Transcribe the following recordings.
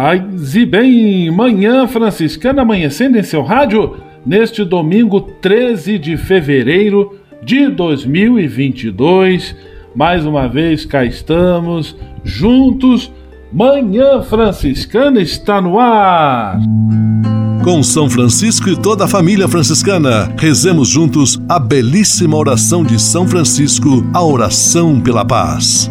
Paz e bem, manhã franciscana amanhecendo em seu rádio neste domingo 13 de fevereiro de 2022. Mais uma vez cá estamos, juntos. Manhã Franciscana está no ar. Com São Francisco e toda a família franciscana, rezemos juntos a belíssima oração de São Francisco, a oração pela paz.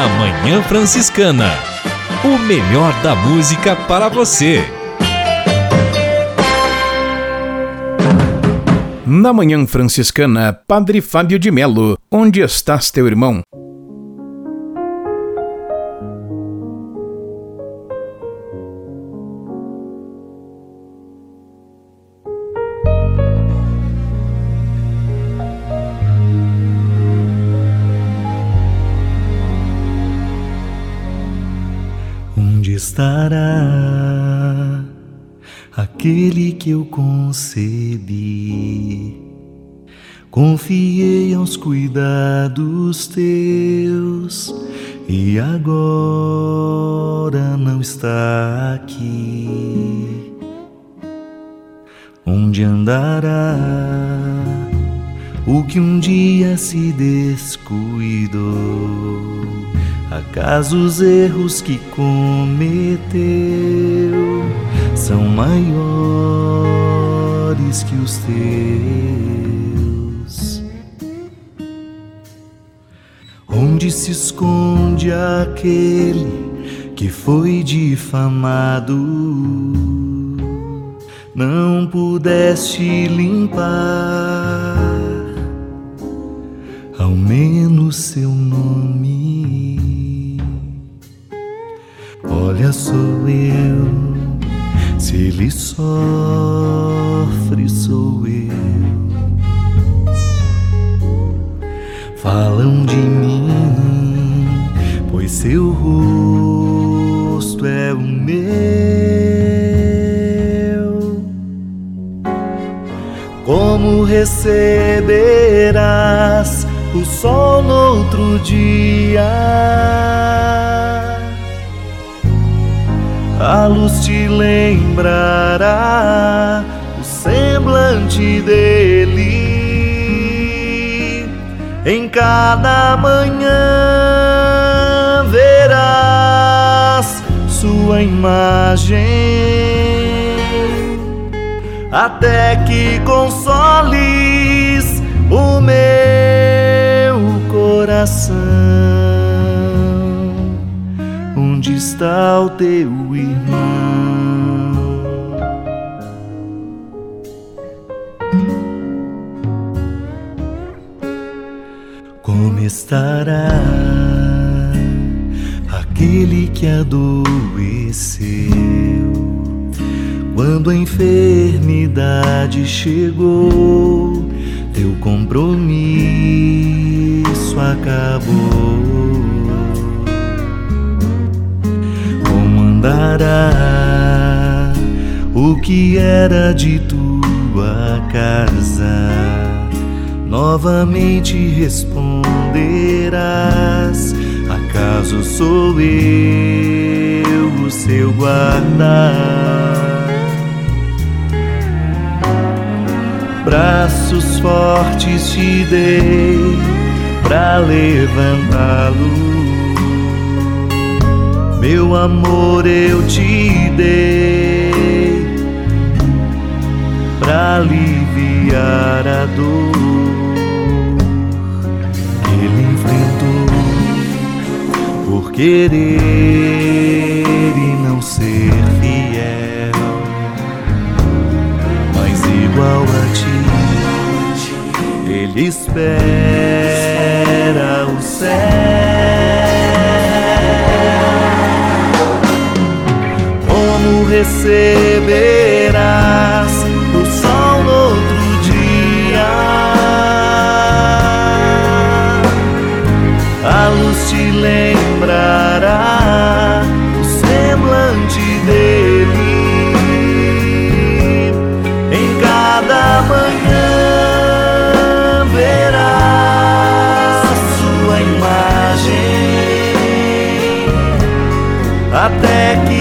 Na Manhã Franciscana. O melhor da música para você. Na Manhã Franciscana, Padre Fábio de Melo, onde estás teu irmão? Aquele que eu concebi. Confiei aos cuidados teus e agora não está aqui. Onde andará o que um dia se descuidou? Acaso os erros que cometeu são maiores que os teus? Onde se esconde aquele que foi difamado? Não pudeste limpar ao menos seu nome. Olha, sou eu. Se ele sofre, sou eu. Falam de mim, pois seu rosto é o meu. Como receberás o sol no outro dia? A luz te lembrará o semblante dele. Em cada manhã verás sua imagem, até que consoles o meu coração está o teu irmão? Como estará aquele que adoeceu? Quando a enfermidade chegou, teu compromisso acabou. Como andará o que era de tua casa? Novamente responderás: Acaso sou eu o seu guarda? braços fortes te dei para levantá-lo. Meu amor eu te dei para aliviar a dor que ele enfrentou por querer e não ser fiel, mas igual a ti ele espera o céu. Receberás o sol no outro dia? A luz te lembrará o semblante dele em cada manhã. até que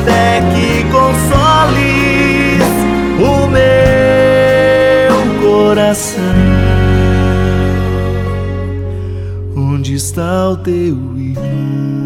até que consoles o meu coração. Onde está o teu irmão?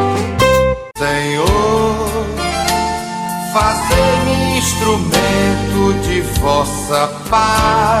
De vossa paz.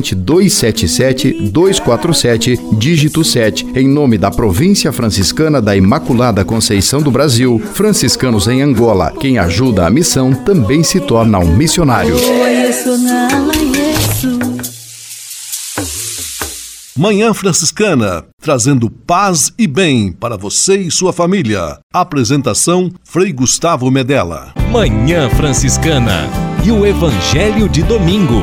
277-247, dígito 7, em nome da Província Franciscana da Imaculada Conceição do Brasil, franciscanos em Angola. Quem ajuda a missão também se torna um missionário. Manhã Franciscana, trazendo paz e bem para você e sua família. Apresentação Frei Gustavo Medella. Manhã Franciscana e o Evangelho de domingo.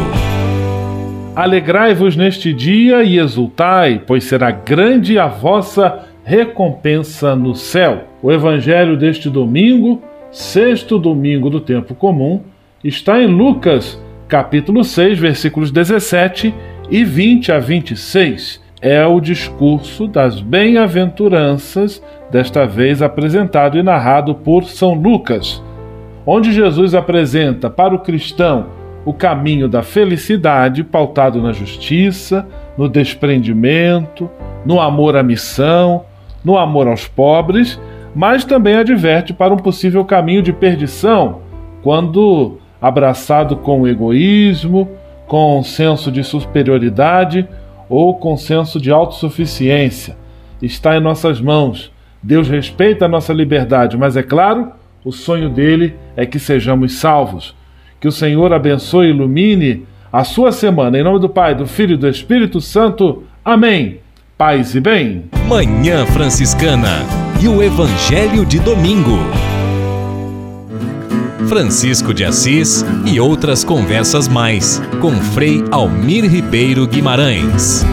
Alegrai-vos neste dia e exultai, pois será grande a vossa recompensa no céu. O Evangelho deste domingo, sexto domingo do tempo comum, está em Lucas, capítulo 6, versículos 17 e 20 a 26. É o discurso das bem-aventuranças, desta vez apresentado e narrado por São Lucas, onde Jesus apresenta para o cristão o caminho da felicidade pautado na justiça, no desprendimento, no amor à missão, no amor aos pobres, mas também adverte para um possível caminho de perdição quando abraçado com egoísmo, com senso de superioridade ou com senso de autossuficiência. Está em nossas mãos. Deus respeita a nossa liberdade, mas é claro, o sonho dele é que sejamos salvos. Que o Senhor abençoe e ilumine a sua semana. Em nome do Pai, do Filho e do Espírito Santo. Amém. Paz e bem. Manhã Franciscana e o Evangelho de Domingo. Francisco de Assis e outras conversas mais com Frei Almir Ribeiro Guimarães.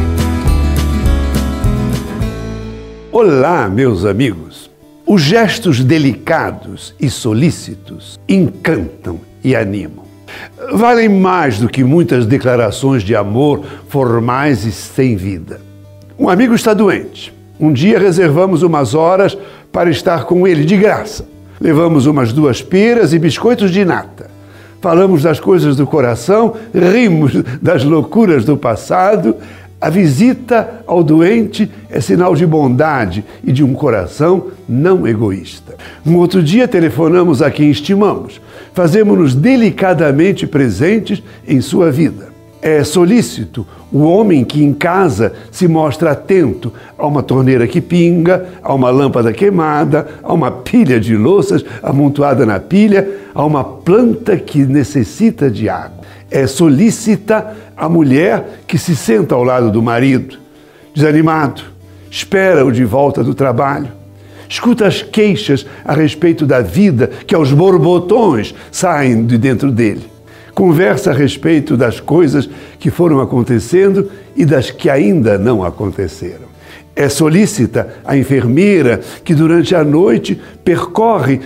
Olá, meus amigos. Os gestos delicados e solícitos encantam e animam. Valem mais do que muitas declarações de amor formais e sem vida. Um amigo está doente. Um dia reservamos umas horas para estar com ele de graça. Levamos umas duas peras e biscoitos de nata. Falamos das coisas do coração, rimos das loucuras do passado. A visita ao doente é sinal de bondade e de um coração não egoísta. Um outro dia telefonamos a quem estimamos. Fazemos-nos delicadamente presentes em sua vida. É solícito o homem que em casa se mostra atento a uma torneira que pinga, a uma lâmpada queimada, a uma pilha de louças amontoada na pilha, a uma planta que necessita de água. É solícita a mulher que se senta ao lado do marido, desanimado, espera-o de volta do trabalho. Escuta as queixas a respeito da vida que aos borbotões saem de dentro dele conversa a respeito das coisas que foram acontecendo e das que ainda não aconteceram. É solícita a enfermeira que durante a noite percorre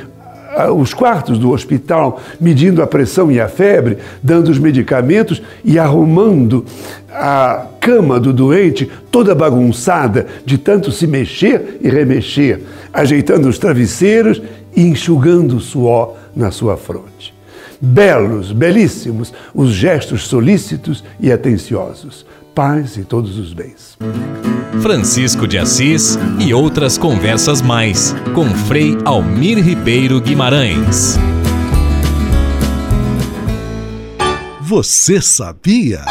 os quartos do hospital, medindo a pressão e a febre, dando os medicamentos e arrumando a cama do doente toda bagunçada de tanto se mexer e remexer, ajeitando os travesseiros e enxugando o suor na sua fronte belos, belíssimos, os gestos solícitos e atenciosos. Paz e todos os bens. Francisco de Assis e outras conversas mais com Frei Almir Ribeiro Guimarães. Você sabia?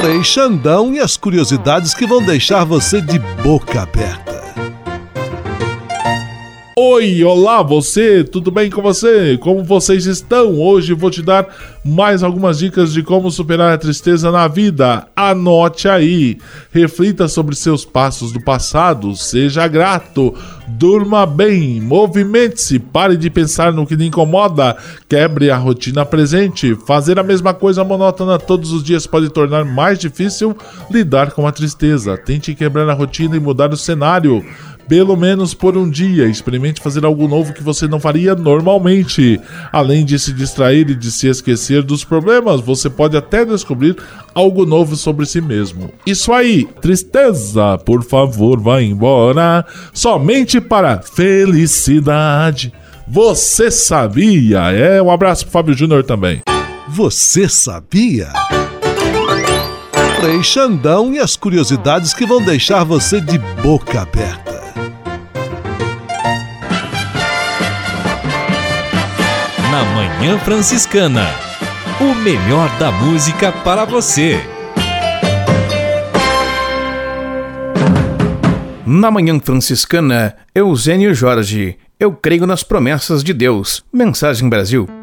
Frei Xandão e as curiosidades que vão deixar você de boca aberta. Oi, olá você, tudo bem com você? Como vocês estão? Hoje vou te dar mais algumas dicas de como superar a tristeza na vida. Anote aí, reflita sobre seus passos do passado, seja grato, durma bem, movimente-se, pare de pensar no que lhe incomoda, quebre a rotina presente. Fazer a mesma coisa monótona todos os dias pode tornar mais difícil lidar com a tristeza. Tente quebrar a rotina e mudar o cenário pelo menos por um dia. Experimente fazer algo novo que você não faria normalmente. Além de se distrair e de se esquecer dos problemas, você pode até descobrir algo novo sobre si mesmo. Isso aí, tristeza, por favor, vá embora. Somente para felicidade. Você sabia? É, um abraço pro Fábio Júnior também. Você sabia? Frei Xandão e as curiosidades que vão deixar você de boca aberta. na Manhã Franciscana. O melhor da música para você. Na Manhã Franciscana, Eugênio Jorge. Eu creio nas promessas de Deus. Mensagem Brasil.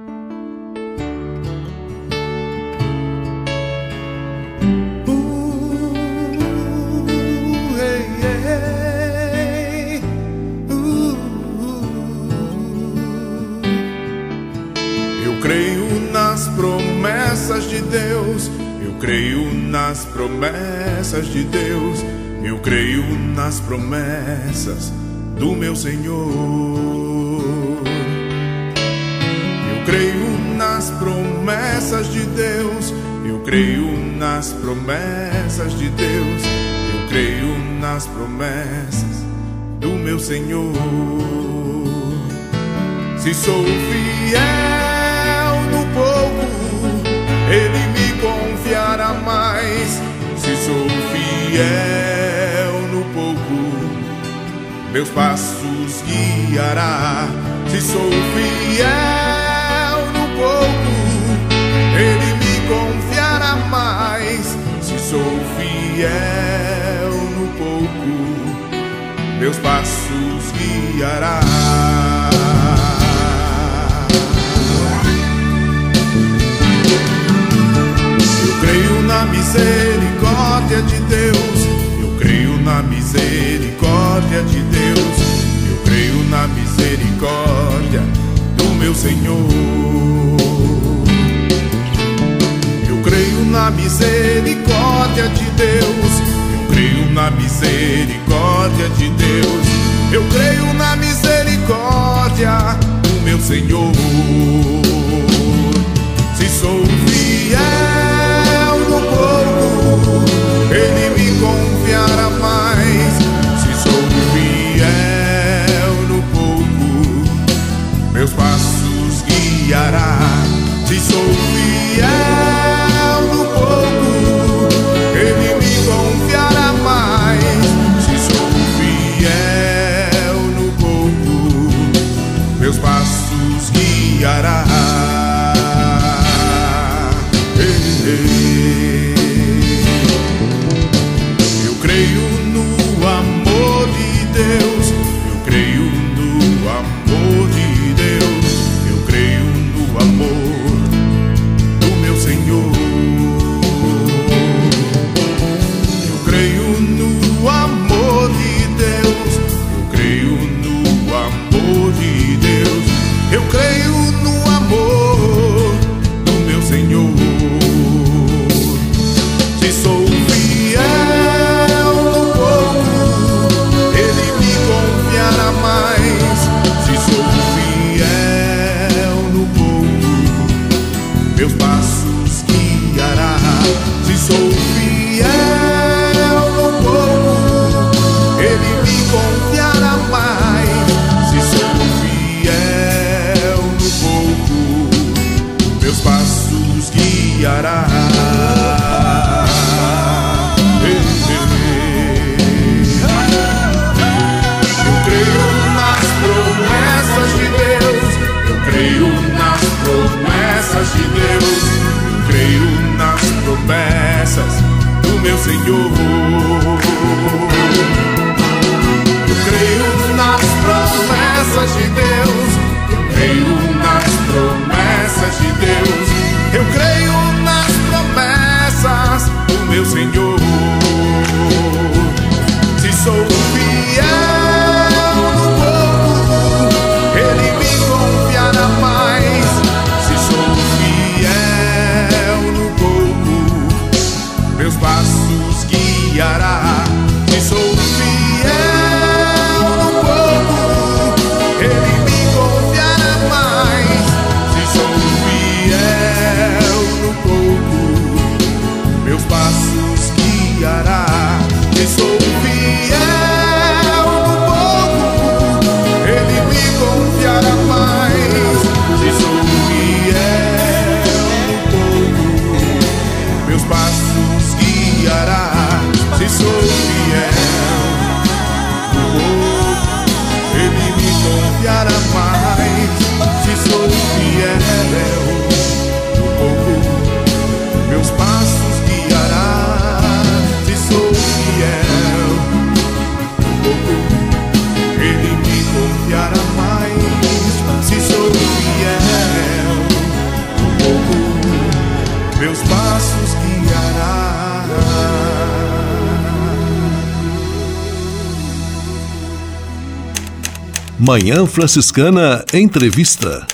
nas promessas de Deus, eu creio nas promessas do meu Senhor. Eu creio nas promessas de Deus, eu creio nas promessas de Deus, eu creio nas promessas do meu Senhor. Se sou fiel no povo, Ele me convida. Confiará mais se sou fiel no pouco. Meus passos guiará se sou fiel no pouco. Ele me confiará mais se sou fiel no pouco. Meus passos guiará. Eu creio na misericórdia de Deus. Eu creio na misericórdia de Deus. Eu creio na misericórdia do meu Senhor. Eu creio na misericórdia de Deus. Eu creio na misericórdia de Deus. Eu creio na misericórdia do meu Senhor. Se sou fiel. Manhã Franciscana Entrevista.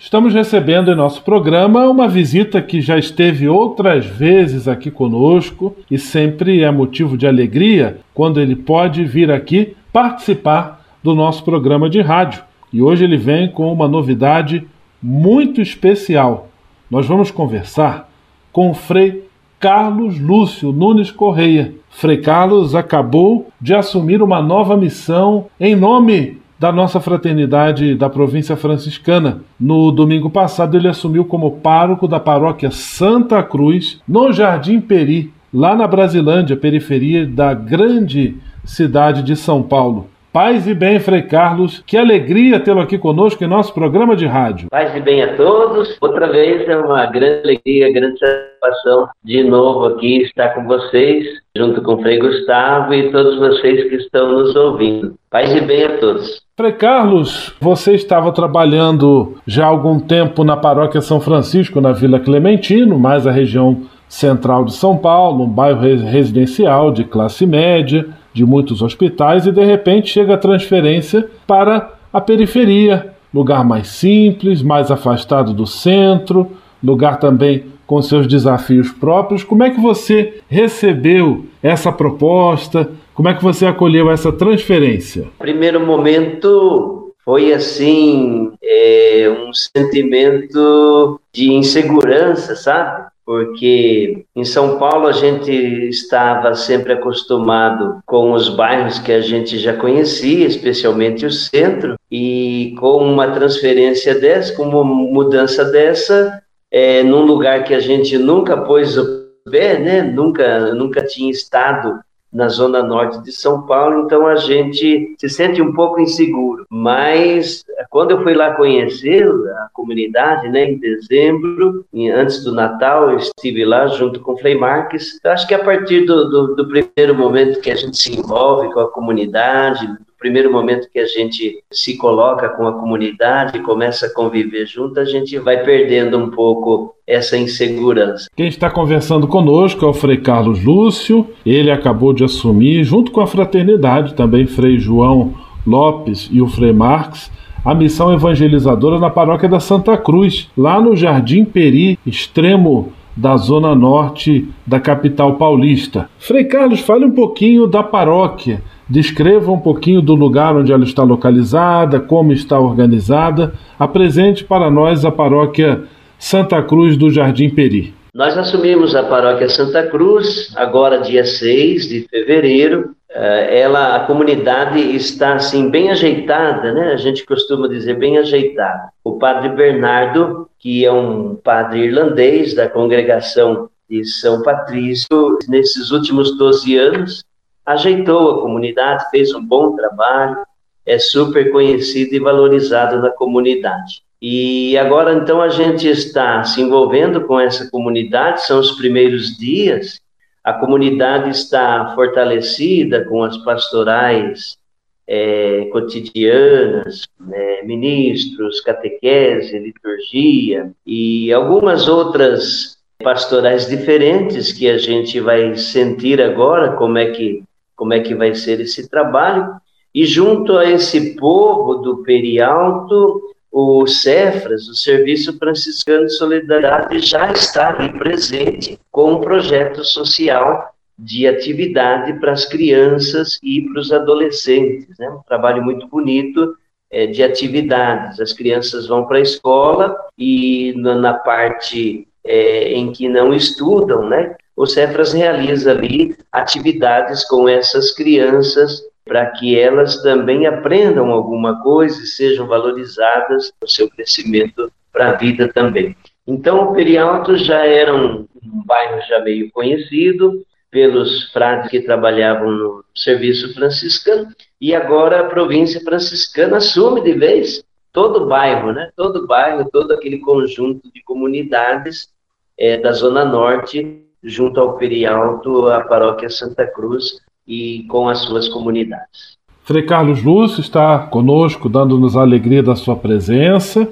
Estamos recebendo em nosso programa uma visita que já esteve outras vezes aqui conosco e sempre é motivo de alegria quando ele pode vir aqui participar do nosso programa de rádio. E hoje ele vem com uma novidade muito especial. Nós vamos conversar com o Frei Carlos Lúcio Nunes Correia. Frei Carlos acabou de assumir uma nova missão em nome da nossa fraternidade da província franciscana. No domingo passado, ele assumiu como pároco da paróquia Santa Cruz, no Jardim Peri, lá na Brasilândia, periferia da grande cidade de São Paulo. Paz e bem, Frei Carlos. Que alegria tê-lo aqui conosco em nosso programa de rádio. Paz e bem a todos. Outra vez é uma grande alegria, grande satisfação de novo aqui estar com vocês, junto com o Frei Gustavo e todos vocês que estão nos ouvindo. Paz e bem a todos. Frei Carlos, você estava trabalhando já há algum tempo na paróquia São Francisco, na Vila Clementino, mais a região central de São Paulo, um bairro residencial de classe média de muitos hospitais e de repente chega a transferência para a periferia, lugar mais simples, mais afastado do centro, lugar também com seus desafios próprios. Como é que você recebeu essa proposta? Como é que você acolheu essa transferência? Primeiro momento foi assim é, um sentimento de insegurança, sabe? Porque em São Paulo a gente estava sempre acostumado com os bairros que a gente já conhecia, especialmente o centro, e com uma transferência dessa, com uma mudança dessa, é, num lugar que a gente nunca pôs o pé, né? nunca, nunca tinha estado na zona norte de São Paulo, então a gente se sente um pouco inseguro. Mas quando eu fui lá conhecer a comunidade, né, em dezembro, antes do Natal, eu estive lá junto com o Frei Marques. Eu acho que a partir do, do, do primeiro momento que a gente se envolve com a comunidade, primeiro momento que a gente se coloca com a comunidade e começa a conviver junto, a gente vai perdendo um pouco essa insegurança. Quem está conversando conosco é o Frei Carlos Lúcio. Ele acabou de assumir, junto com a fraternidade, também Frei João Lopes e o Frei Marques, a missão evangelizadora na paróquia da Santa Cruz, lá no Jardim Peri, extremo da zona norte da capital paulista. Frei Carlos, fale um pouquinho da paróquia Descreva um pouquinho do lugar onde ela está localizada, como está organizada. Apresente para nós a paróquia Santa Cruz do Jardim Peri. Nós assumimos a paróquia Santa Cruz agora dia 6 de fevereiro. Eh, ela, a comunidade está assim bem ajeitada, né? A gente costuma dizer bem ajeitada. O padre Bernardo, que é um padre irlandês da congregação de São Patrício, nesses últimos 12 anos, ajeitou a comunidade, fez um bom trabalho, é super conhecido e valorizado na comunidade. E agora então a gente está se envolvendo com essa comunidade, são os primeiros dias, a comunidade está fortalecida com as pastorais é, cotidianas, né, ministros, catequese, liturgia e algumas outras pastorais diferentes que a gente vai sentir agora como é que como é que vai ser esse trabalho. E junto a esse povo do Perialto, o Cefras, o Serviço Franciscano de Solidariedade, já está ali presente com um projeto social de atividade para as crianças e para os adolescentes. Né? Um trabalho muito bonito é, de atividades. As crianças vão para a escola e na, na parte é, em que não estudam, né? o Cefras realiza ali atividades com essas crianças para que elas também aprendam alguma coisa e sejam valorizadas no seu crescimento para a vida também. Então, o Perialto já era um, um bairro já meio conhecido pelos frades que trabalhavam no serviço franciscano e agora a província franciscana assume de vez todo o bairro, né? Todo o bairro, todo aquele conjunto de comunidades é, da Zona Norte junto ao Perialto, a paróquia Santa Cruz e com as suas comunidades. Frei Carlos Lúcio está conosco, dando-nos a alegria da sua presença.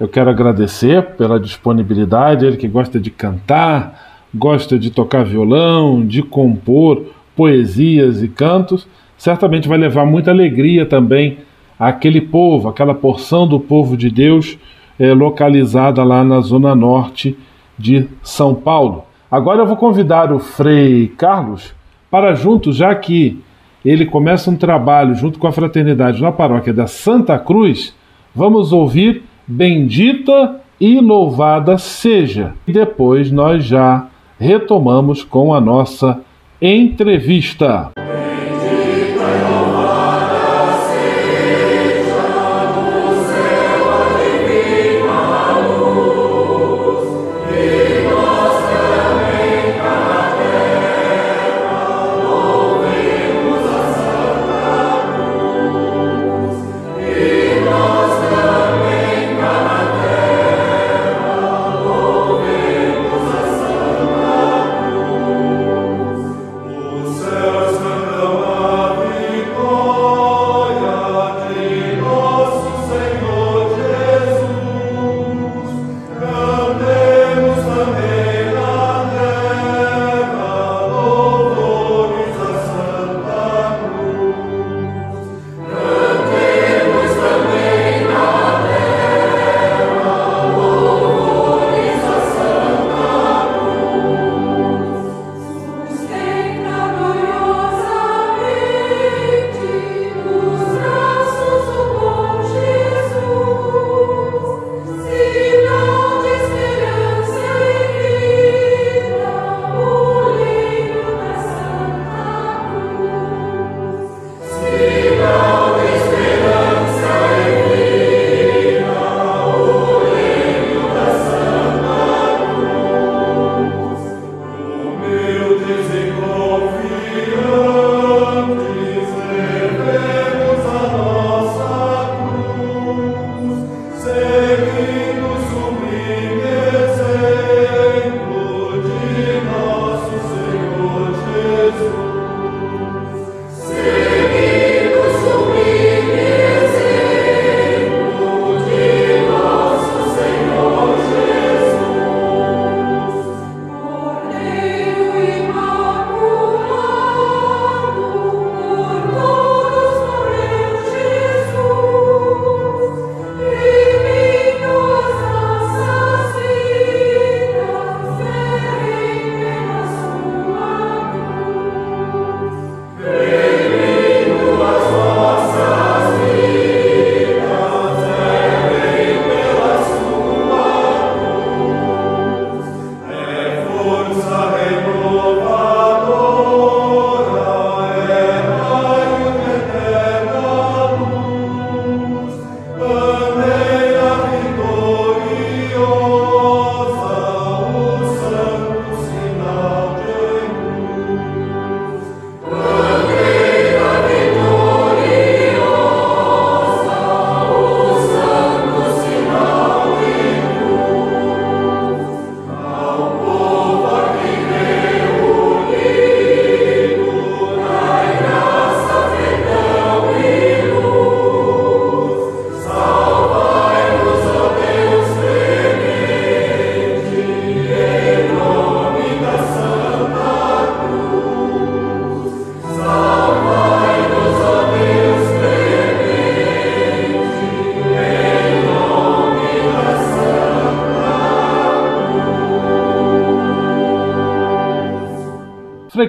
Eu quero agradecer pela disponibilidade, ele que gosta de cantar, gosta de tocar violão, de compor poesias e cantos, certamente vai levar muita alegria também àquele povo, aquela porção do povo de Deus é, localizada lá na zona norte de São Paulo. Agora eu vou convidar o Frei Carlos para junto, já que ele começa um trabalho junto com a fraternidade na paróquia da Santa Cruz, vamos ouvir Bendita e louvada seja. E depois nós já retomamos com a nossa entrevista.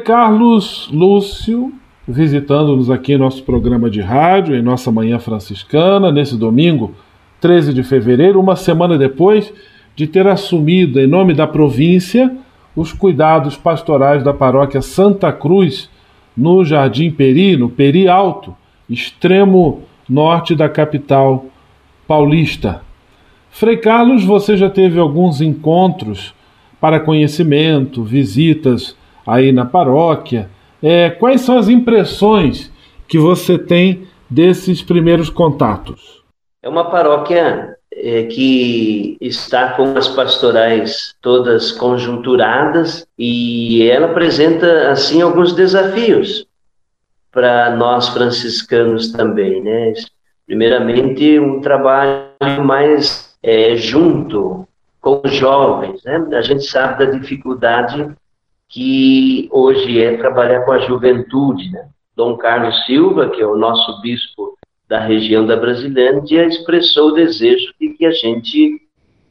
Carlos Lúcio, visitando-nos aqui em nosso programa de rádio, em nossa Manhã Franciscana, nesse domingo, 13 de fevereiro, uma semana depois de ter assumido, em nome da província, os cuidados pastorais da paróquia Santa Cruz, no Jardim Peri, no Peri Alto, extremo norte da capital paulista. Frei Carlos, você já teve alguns encontros para conhecimento, visitas aí na paróquia. É, quais são as impressões que você tem desses primeiros contatos? É uma paróquia é, que está com as pastorais todas conjunturadas e ela apresenta assim alguns desafios para nós franciscanos também, né? Primeiramente um trabalho mais é, junto com os jovens, né? A gente sabe da dificuldade que hoje é trabalhar com a juventude. Né? Dom Carlos Silva, que é o nosso bispo da região da Brasilândia expressou o desejo de que a gente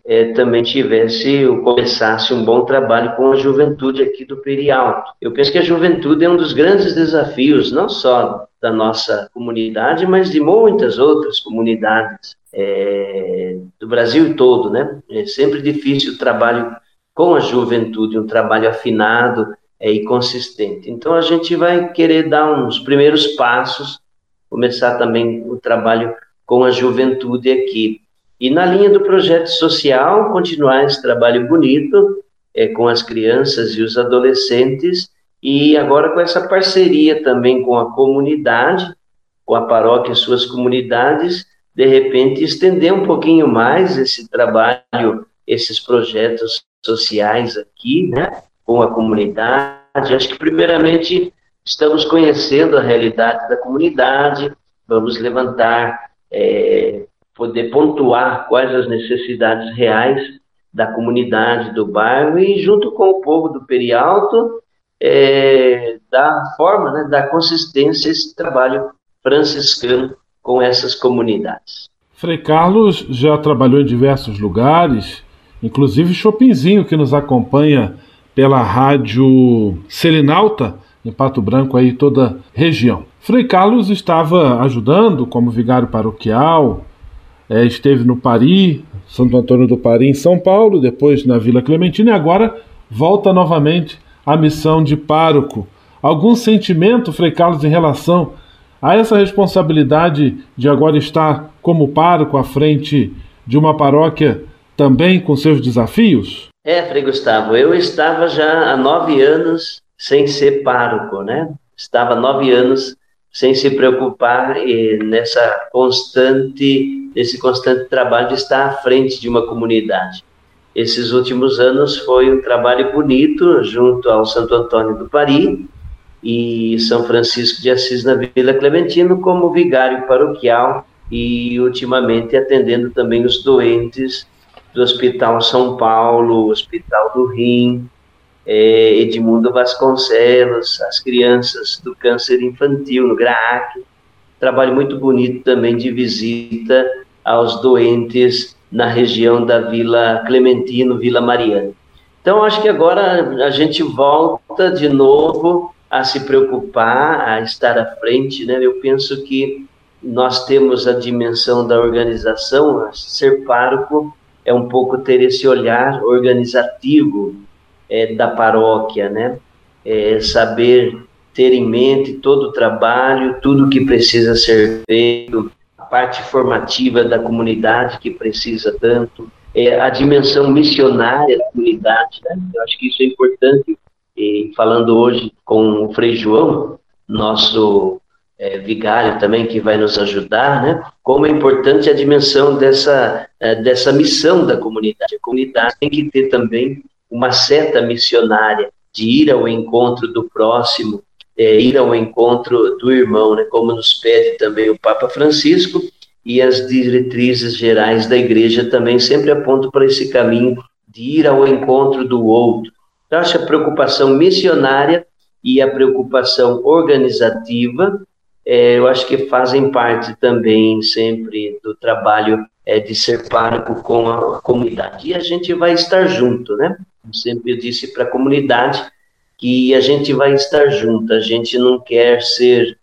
é, também tivesse, ou começasse um bom trabalho com a juventude aqui do Perialto. Eu penso que a juventude é um dos grandes desafios, não só da nossa comunidade, mas de muitas outras comunidades é, do Brasil todo, né? É sempre difícil o trabalho com a juventude, um trabalho afinado é, e consistente. Então a gente vai querer dar uns primeiros passos, começar também o trabalho com a juventude aqui. E na linha do projeto social, continuar esse trabalho bonito é, com as crianças e os adolescentes, e agora com essa parceria também com a comunidade, com a paróquia e suas comunidades, de repente estender um pouquinho mais esse trabalho, esses projetos sociais aqui, né, com a comunidade. Acho que, primeiramente, estamos conhecendo a realidade da comunidade, vamos levantar é, poder pontuar quais as necessidades reais da comunidade, do bairro e junto com o povo do Perialto, é, da forma, né, da consistência esse trabalho franciscano com essas comunidades. Frei Carlos já trabalhou em diversos lugares, inclusive Chopinzinho, que nos acompanha pela rádio Selinalta, em Pato Branco, aí toda região. Frei Carlos estava ajudando como vigário paroquial, é, esteve no Pari, Santo Antônio do Pari, em São Paulo, depois na Vila Clementina e agora volta novamente à missão de pároco. Algum sentimento, Frei Carlos, em relação a essa responsabilidade de agora estar como pároco à frente de uma paróquia também com seus desafios? É, Frei Gustavo, eu estava já há nove anos sem ser pároco, né? Estava nove anos sem se preocupar nessa constante, esse constante trabalho de estar à frente de uma comunidade. Esses últimos anos foi um trabalho bonito junto ao Santo Antônio do Pari e São Francisco de Assis na Vila Clementino como vigário paroquial e ultimamente atendendo também os doentes do Hospital São Paulo, Hospital do Rim, é, Edmundo Vasconcelos, as crianças do câncer infantil no GRAAC. Trabalho muito bonito também de visita aos doentes na região da Vila Clementino, Vila Mariana. Então, acho que agora a gente volta de novo a se preocupar, a estar à frente, né? Eu penso que nós temos a dimensão da organização, ser pároco é um pouco ter esse olhar organizativo, é, da paróquia, né? É, saber ter em mente todo o trabalho, tudo que precisa ser feito, a parte formativa da comunidade que precisa tanto, é, a dimensão missionária da comunidade, né? Eu acho que isso é importante. E falando hoje com o Frei João, nosso é, vigário também que vai nos ajudar, né? Como é importante a dimensão dessa é, dessa missão da comunidade. A comunidade tem que ter também uma seta missionária de ir ao encontro do próximo, é, ir ao encontro do irmão, né, como nos pede também o Papa Francisco, e as diretrizes gerais da igreja também sempre apontam para esse caminho de ir ao encontro do outro. Então, acho a preocupação missionária e a preocupação organizativa, é, eu acho que fazem parte também sempre do trabalho é, de ser pároco com a comunidade. E a gente vai estar junto, né? sempre eu disse para a comunidade que a gente vai estar junto, a gente não quer ser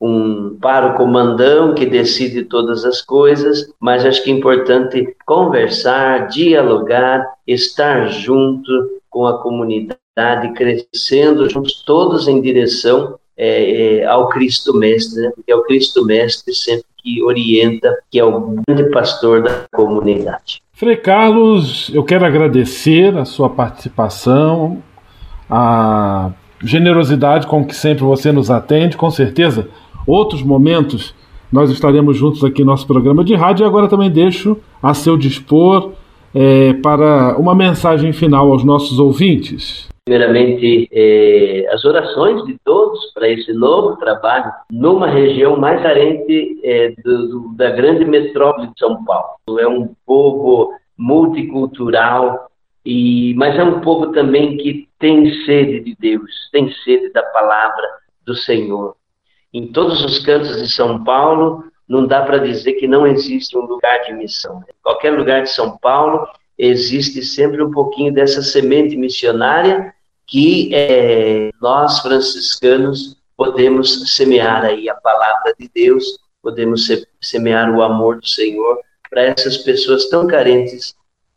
um paro comandão que decide todas as coisas, mas acho que é importante conversar, dialogar, estar junto com a comunidade, crescendo juntos, todos em direção é, é, ao Cristo Mestre, né? porque é o Cristo Mestre sempre que orienta, que é o grande pastor da comunidade. Frei Carlos, eu quero agradecer a sua participação, a generosidade com que sempre você nos atende, com certeza. Outros momentos nós estaremos juntos aqui no nosso programa de rádio e agora também deixo a seu dispor é, para uma mensagem final aos nossos ouvintes. Primeiramente, eh, as orações de todos para esse novo trabalho numa região mais carente eh, do, do, da grande metrópole de São Paulo. É um povo multicultural, e, mas é um povo também que tem sede de Deus, tem sede da palavra do Senhor. Em todos os cantos de São Paulo, não dá para dizer que não existe um lugar de missão. Em qualquer lugar de São Paulo existe sempre um pouquinho dessa semente missionária que é, nós franciscanos podemos semear aí a palavra de Deus, podemos semear o amor do Senhor para essas pessoas tão carentes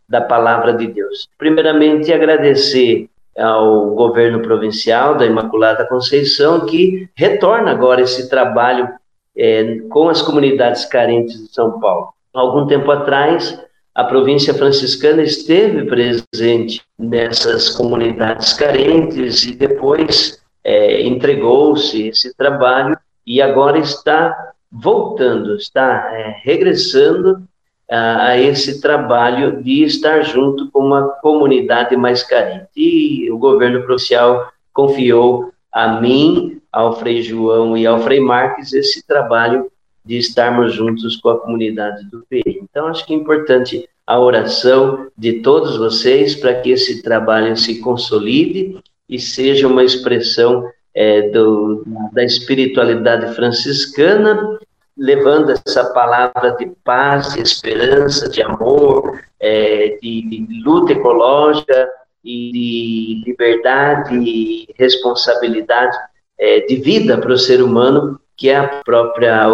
da palavra de Deus. Primeiramente, agradecer ao governo provincial da Imaculada Conceição, que retorna agora esse trabalho é, com as comunidades carentes de São Paulo. Algum tempo atrás, a província franciscana esteve presente nessas comunidades carentes e depois é, entregou-se esse trabalho e agora está voltando, está é, regressando a, a esse trabalho de estar junto com uma comunidade mais carente. E o governo provincial confiou a mim, ao Frei João e ao Frei Marques esse trabalho de estarmos juntos com a comunidade do PEI. Então, acho que é importante a oração de todos vocês para que esse trabalho se consolide e seja uma expressão é, do, da espiritualidade franciscana levando essa palavra de paz, de esperança, de amor, é, de, de, luta ecológica e de liberdade e responsabilidade é, de vida para o ser humano, que é a própria,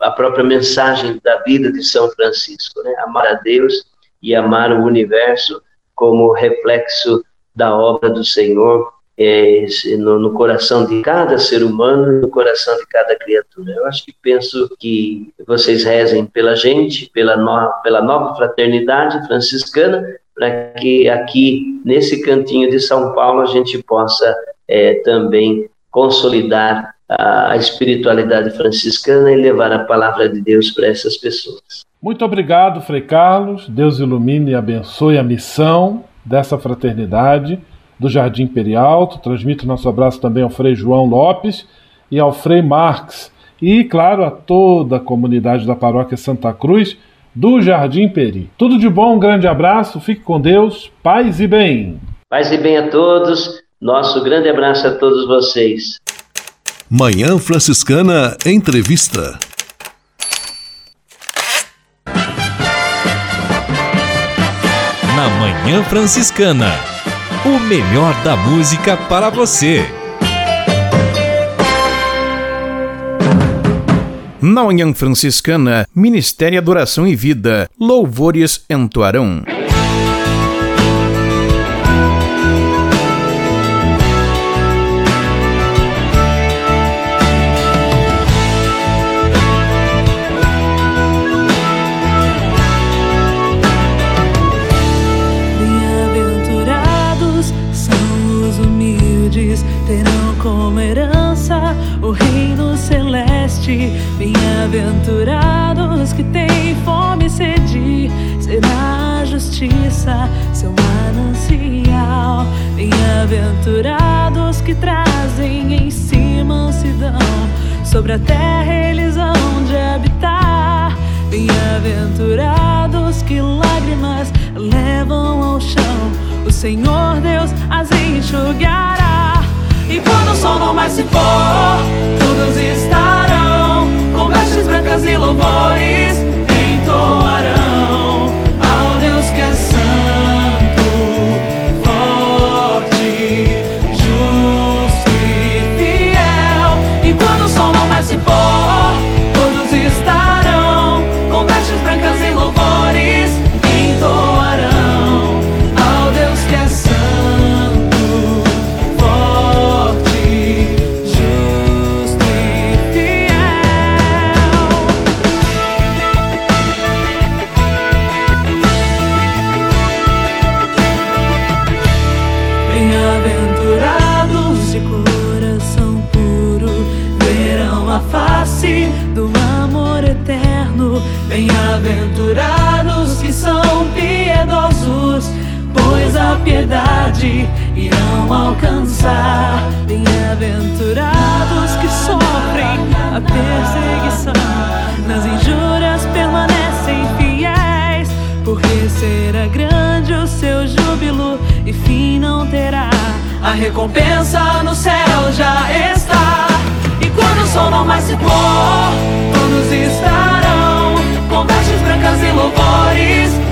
a própria mensagem da vida de São Francisco, né? amar a Deus e amar o universo como reflexo da obra do Senhor é, no, no, coração de cada ser humano e no coração de cada criatura. Eu acho que penso que vocês rezem pela gente, pela, no, pela nova fraternidade franciscana, para que aqui, nesse cantinho de São Paulo, a gente possa é, também consolidar a, espiritualidade franciscana e levar a palavra de Deus para essas pessoas. Muito obrigado, Frei Carlos. Deus ilumine e abençoe a missão dessa fraternidade do Jardim Perialto. Transmito nosso abraço também ao Frei João Lopes e ao Frei Marx. E, claro, a toda a comunidade da Paróquia Santa Cruz do Jardim Peri. Tudo de bom, um grande abraço, fique com Deus, paz e bem. Paz e bem a todos, nosso grande abraço a todos vocês. Manhã Franciscana Entrevista. Na Manhã Franciscana o melhor da música para você. Na Manhã Franciscana, Ministério Adoração e Vida, Louvores entoarão. Sobre a terra eles hão de habitar. Bem-aventurados que lágrimas levam ao chão, o Senhor Deus as enxugará. E quando o sol não mais se for, todos estarão com vestes brancas e louvores entoarão A recompensa no céu já está. E quando o sol não mais se pôr, todos estarão com vestes brancas e louvores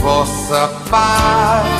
Vossa paz.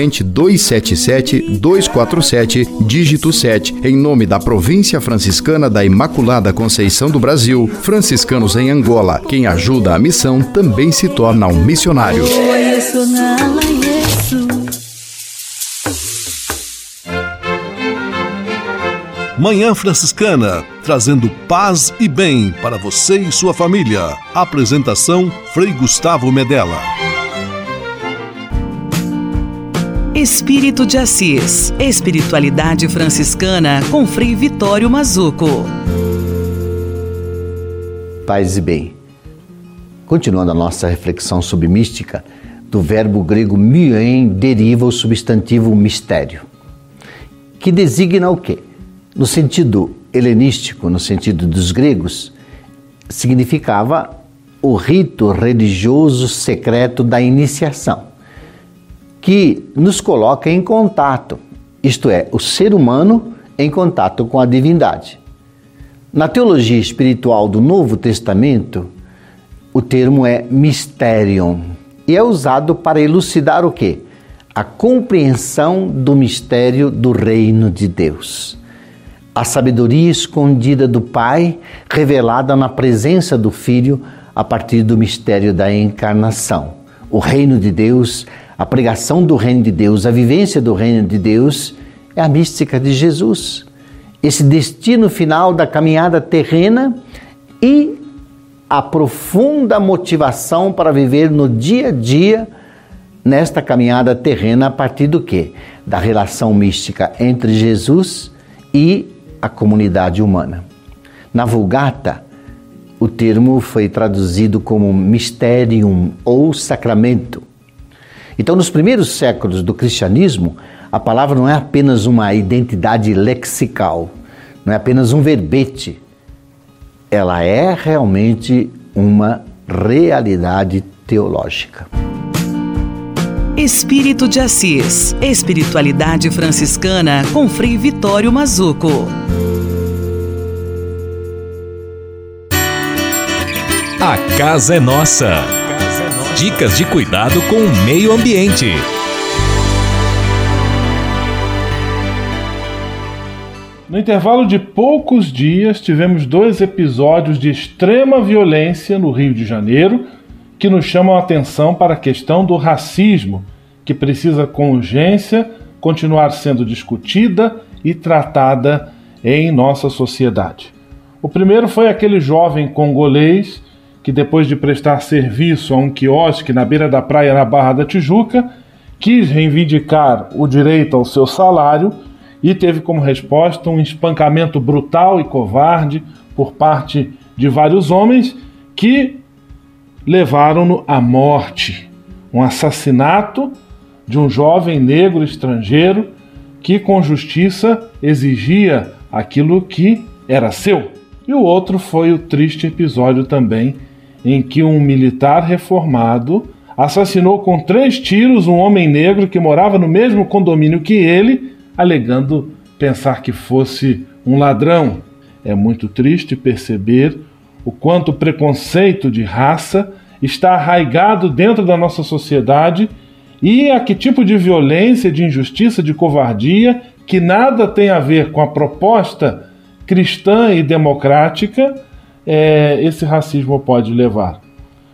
277 247, dígito 7, em nome da Província Franciscana da Imaculada Conceição do Brasil, franciscanos em Angola. Quem ajuda a missão também se torna um missionário. Manhã Franciscana, trazendo paz e bem para você e sua família. Apresentação Frei Gustavo Medella. Espírito de Assis. Espiritualidade franciscana com Frei Vitório Mazuco. Paz e bem. Continuando a nossa reflexão sobre mística, do verbo grego mien deriva o substantivo mistério, que designa o quê? No sentido helenístico, no sentido dos gregos, significava o rito religioso secreto da iniciação, que nos coloca em contato, isto é, o ser humano em contato com a divindade. Na teologia espiritual do Novo Testamento, o termo é mysterium e é usado para elucidar o quê? A compreensão do mistério do reino de Deus. A sabedoria escondida do Pai, revelada na presença do Filho a partir do mistério da encarnação. O reino de Deus, a pregação do reino de Deus, a vivência do reino de Deus é a mística de Jesus. Esse destino final da caminhada terrena e a profunda motivação para viver no dia a dia nesta caminhada terrena a partir do quê? Da relação mística entre Jesus e a comunidade humana. Na Vulgata, o termo foi traduzido como mysterium ou sacramento. Então, nos primeiros séculos do cristianismo, a palavra não é apenas uma identidade lexical, não é apenas um verbete. Ela é realmente uma realidade teológica. Espírito de Assis. Espiritualidade franciscana com Frei Vitório Mazuco. A casa é nossa. Dicas de cuidado com o meio ambiente. No intervalo de poucos dias, tivemos dois episódios de extrema violência no Rio de Janeiro que nos chamam a atenção para a questão do racismo, que precisa com urgência continuar sendo discutida e tratada em nossa sociedade. O primeiro foi aquele jovem congolês que, depois de prestar serviço a um quiosque na beira da praia na Barra da Tijuca, quis reivindicar o direito ao seu salário e teve como resposta um espancamento brutal e covarde por parte de vários homens que levaram-no à morte. Um assassinato de um jovem negro estrangeiro que, com justiça, exigia aquilo que era seu. E o outro foi o triste episódio também em que um militar reformado assassinou com três tiros um homem negro que morava no mesmo condomínio que ele alegando pensar que fosse um ladrão. É muito triste perceber o quanto o preconceito de raça está arraigado dentro da nossa sociedade e a que tipo de violência, de injustiça, de covardia, que nada tem a ver com a proposta cristã e democrática, é, esse racismo pode levar.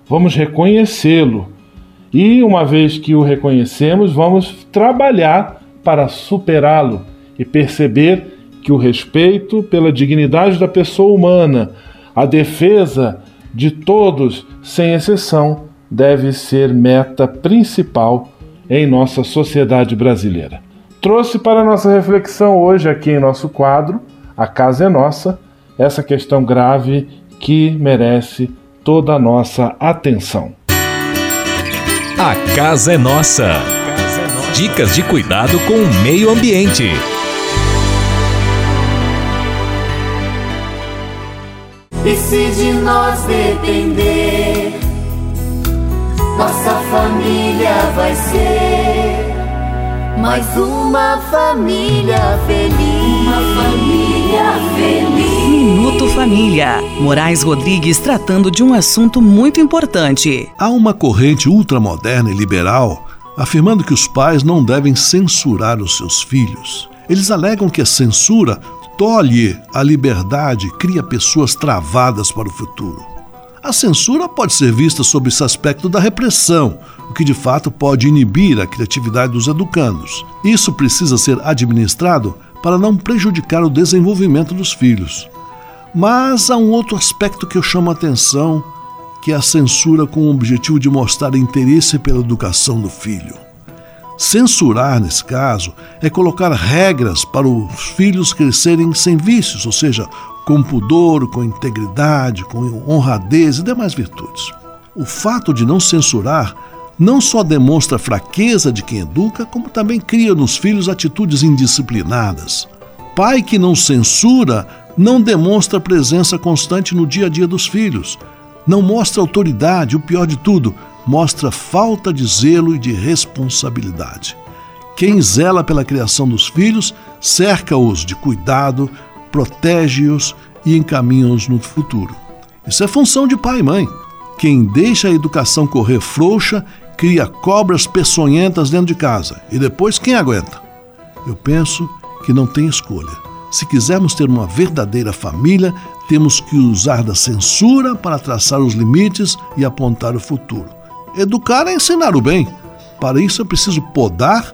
Vamos reconhecê-lo e, uma vez que o reconhecemos, vamos trabalhar para superá-lo e perceber que o respeito pela dignidade da pessoa humana, a defesa de todos, sem exceção, deve ser meta principal em nossa sociedade brasileira. Trouxe para nossa reflexão hoje, aqui em nosso quadro, A Casa é Nossa, essa questão grave que merece toda a nossa atenção. A Casa é Nossa. Dicas de cuidado com o meio ambiente. E se de nós depender, nossa família vai ser mais uma família feliz. Uma família feliz. Minuto Família. Moraes Rodrigues tratando de um assunto muito importante. Há uma corrente ultramoderna e liberal afirmando que os pais não devem censurar os seus filhos. Eles alegam que a censura tolhe a liberdade, cria pessoas travadas para o futuro. A censura pode ser vista sob esse aspecto da repressão, o que de fato pode inibir a criatividade dos educandos. Isso precisa ser administrado para não prejudicar o desenvolvimento dos filhos. Mas há um outro aspecto que eu chamo a atenção que é a censura com o objetivo de mostrar interesse pela educação do filho. Censurar, nesse caso, é colocar regras para os filhos crescerem sem vícios, ou seja, com pudor, com integridade, com honradez e demais virtudes. O fato de não censurar não só demonstra a fraqueza de quem educa, como também cria nos filhos atitudes indisciplinadas. Pai que não censura não demonstra presença constante no dia a dia dos filhos, não mostra autoridade, o pior de tudo, mostra falta de zelo e de responsabilidade. Quem zela pela criação dos filhos, cerca-os de cuidado, protege-os e encaminha-os no futuro. Isso é função de pai e mãe. Quem deixa a educação correr frouxa, cria cobras peçonhentas dentro de casa. E depois quem aguenta? Eu penso que não tem escolha. Se quisermos ter uma verdadeira família, temos que usar da censura para traçar os limites e apontar o futuro. Educar é ensinar o bem. Para isso é preciso podar,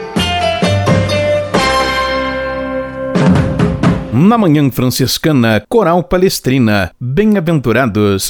Na Manhã Franciscana, Coral Palestrina. Bem-aventurados.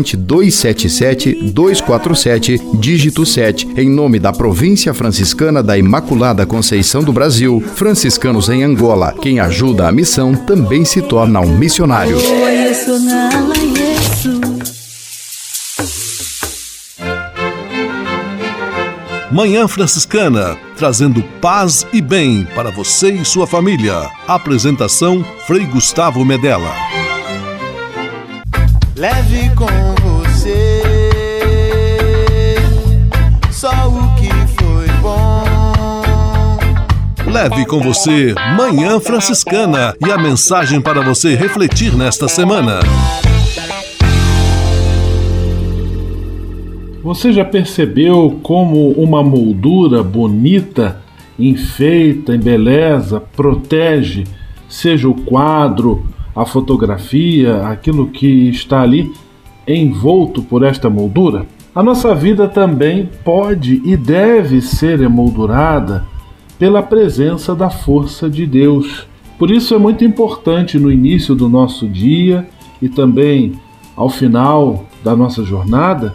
277 247, dígito 7, em nome da Província Franciscana da Imaculada Conceição do Brasil, franciscanos em Angola. Quem ajuda a missão também se torna um missionário. Manhã Franciscana, trazendo paz e bem para você e sua família. Apresentação Frei Gustavo Medella. Leve com você só o que foi bom. Leve com você Manhã Franciscana e a mensagem para você refletir nesta semana. Você já percebeu como uma moldura bonita enfeita, embeleza, protege, seja o quadro, a fotografia, aquilo que está ali envolto por esta moldura? A nossa vida também pode e deve ser emoldurada pela presença da força de Deus. Por isso é muito importante no início do nosso dia e também ao final da nossa jornada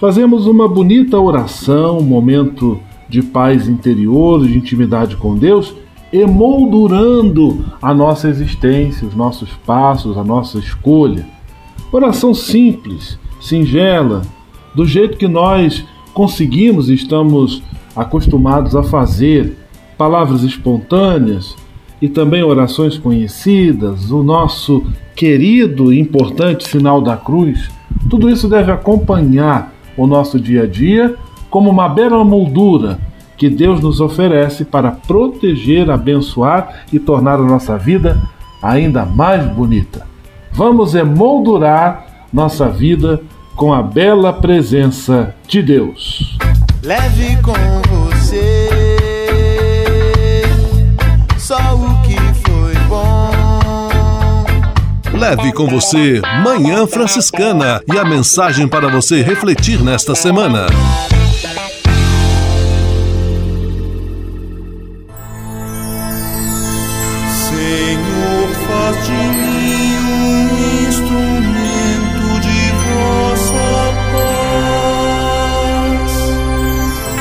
Fazemos uma bonita oração, um momento de paz interior, de intimidade com Deus, emoldurando a nossa existência, os nossos passos, a nossa escolha. Oração simples, singela, do jeito que nós conseguimos e estamos acostumados a fazer, palavras espontâneas e também orações conhecidas, o nosso querido e importante sinal da cruz. Tudo isso deve acompanhar o nosso dia a dia como uma bela moldura que Deus nos oferece para proteger, abençoar e tornar a nossa vida ainda mais bonita. Vamos emoldurar nossa vida com a bela presença de Deus. Leve com você só o que foi bom. Leve com você Manhã Franciscana e a mensagem para você refletir nesta semana.